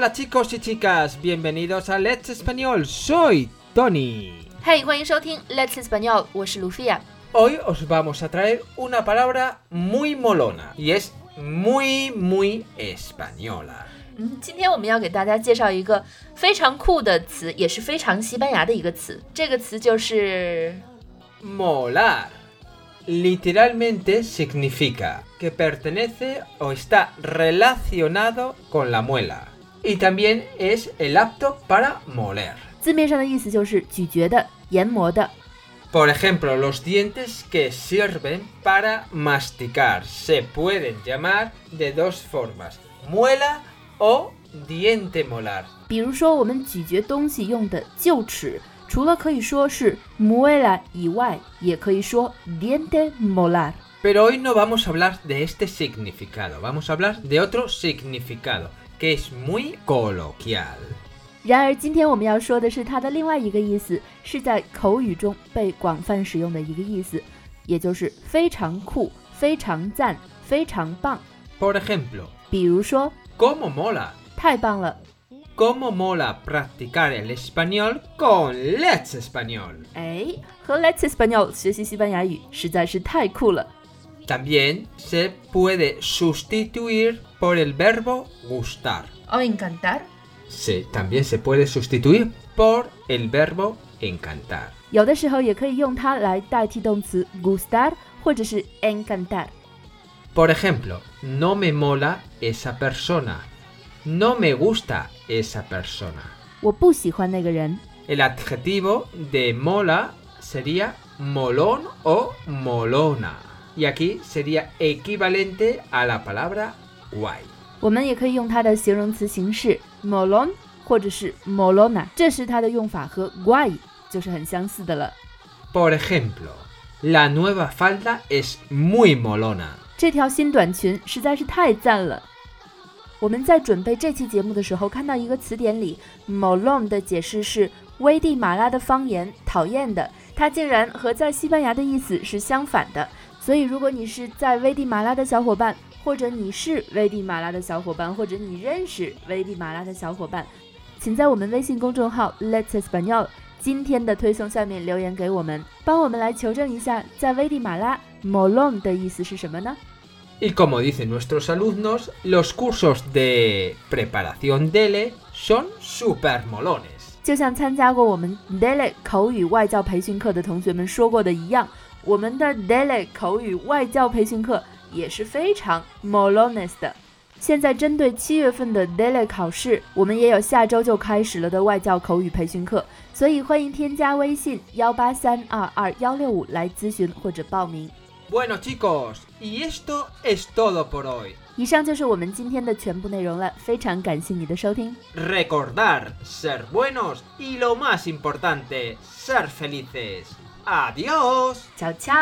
Hola chicos y chicas, bienvenidos a Let's Español. Soy Tony. 嘿，欢迎收听 Let's Español，我是卢菲亚。 Hoy os vamos a traer una palabra muy molona y es muy muy española. 嗯，今天我们要给大家介绍一个非常酷的词，也是非常西班牙的一个词。这个词就是 Molar. Literalmente significa que pertenece o está relacionado con la muela. Y también es el apto para moler. 字面上的意思就是咀嚼的、研磨的。 Por ejemplo, los dientes que sirven para masticar se pueden llamar de dos formas, muela o diente molar. 比如说，我们咀嚼东西用的臼齿，除了可以说是 muela 以外，也可以说 diente molar。 Pero hoy no vamos a hablar de este significado, vamos a hablar de otro significado, que es muy coloquial. 然而，今天我们要说的是它的另外一个意思，是在口语中被广泛使用的一个意思，也就是非常酷、非常赞、非常棒。 Por ejemplo, 比如说， ¿cómo mola? 太棒了， ¿Cómo mola practicar el español con Let's Español? 哎，和 Let's Español 学习西班牙语实在是太酷了。 También se puede sustituir por el verbo gustar. o encantar， Sí, también se puede sustituir por el verbo encantar. 有的时候也可以用它来代替动词 gustar 或者是 encantar。 Por ejemplo, no me mola esa persona. No me gusta esa persona. 我不喜欢那个人。 El adjetivo de mola sería molón o molona. Y aquí sería equivalente a la palabra guay. 我们也可以用它的形容词形式 molon 或者是 molona，这时它的用法和 guay 就是很相似的了。 Por ejemplo, la nueva falda es muy molona. 这条新短裙实在是太赞了。我们在准备这期节目的时候，看到一个词典里 molon 的解释是危地马拉的方言，讨厌的。它竟然和在西班牙的意思是相反的。 所以，如果你是在危地马拉的小伙伴，或者你是危地马拉的小伙伴，或者你认识危地马拉的小伙伴，请在我们微信公众号 Let's Español 今天的推送下面留言给我们，帮我们来求证一下，在危地马拉 molon 的意思是什么呢？Y como dicen nuestros alumnos, los cursos de preparación DELE son super molones. 就像参加过我们 Daily 口语外教培训课的同学们说过的一样，我们的 Daily 口语外教培训课也是非常 molones 的。现在针对七月份的 Daily 考试，我们也有下周就开始了的外教口语培训课，所以欢迎添加微信幺八三二二幺六五来咨询或者报名。Bueno chicos, y esto es todo por hoy. 以上就是我们今天的全部内容了，非常感谢你的收听。Recordar, ser buenos y lo más importante, ser felices. Adiós. 悄悄。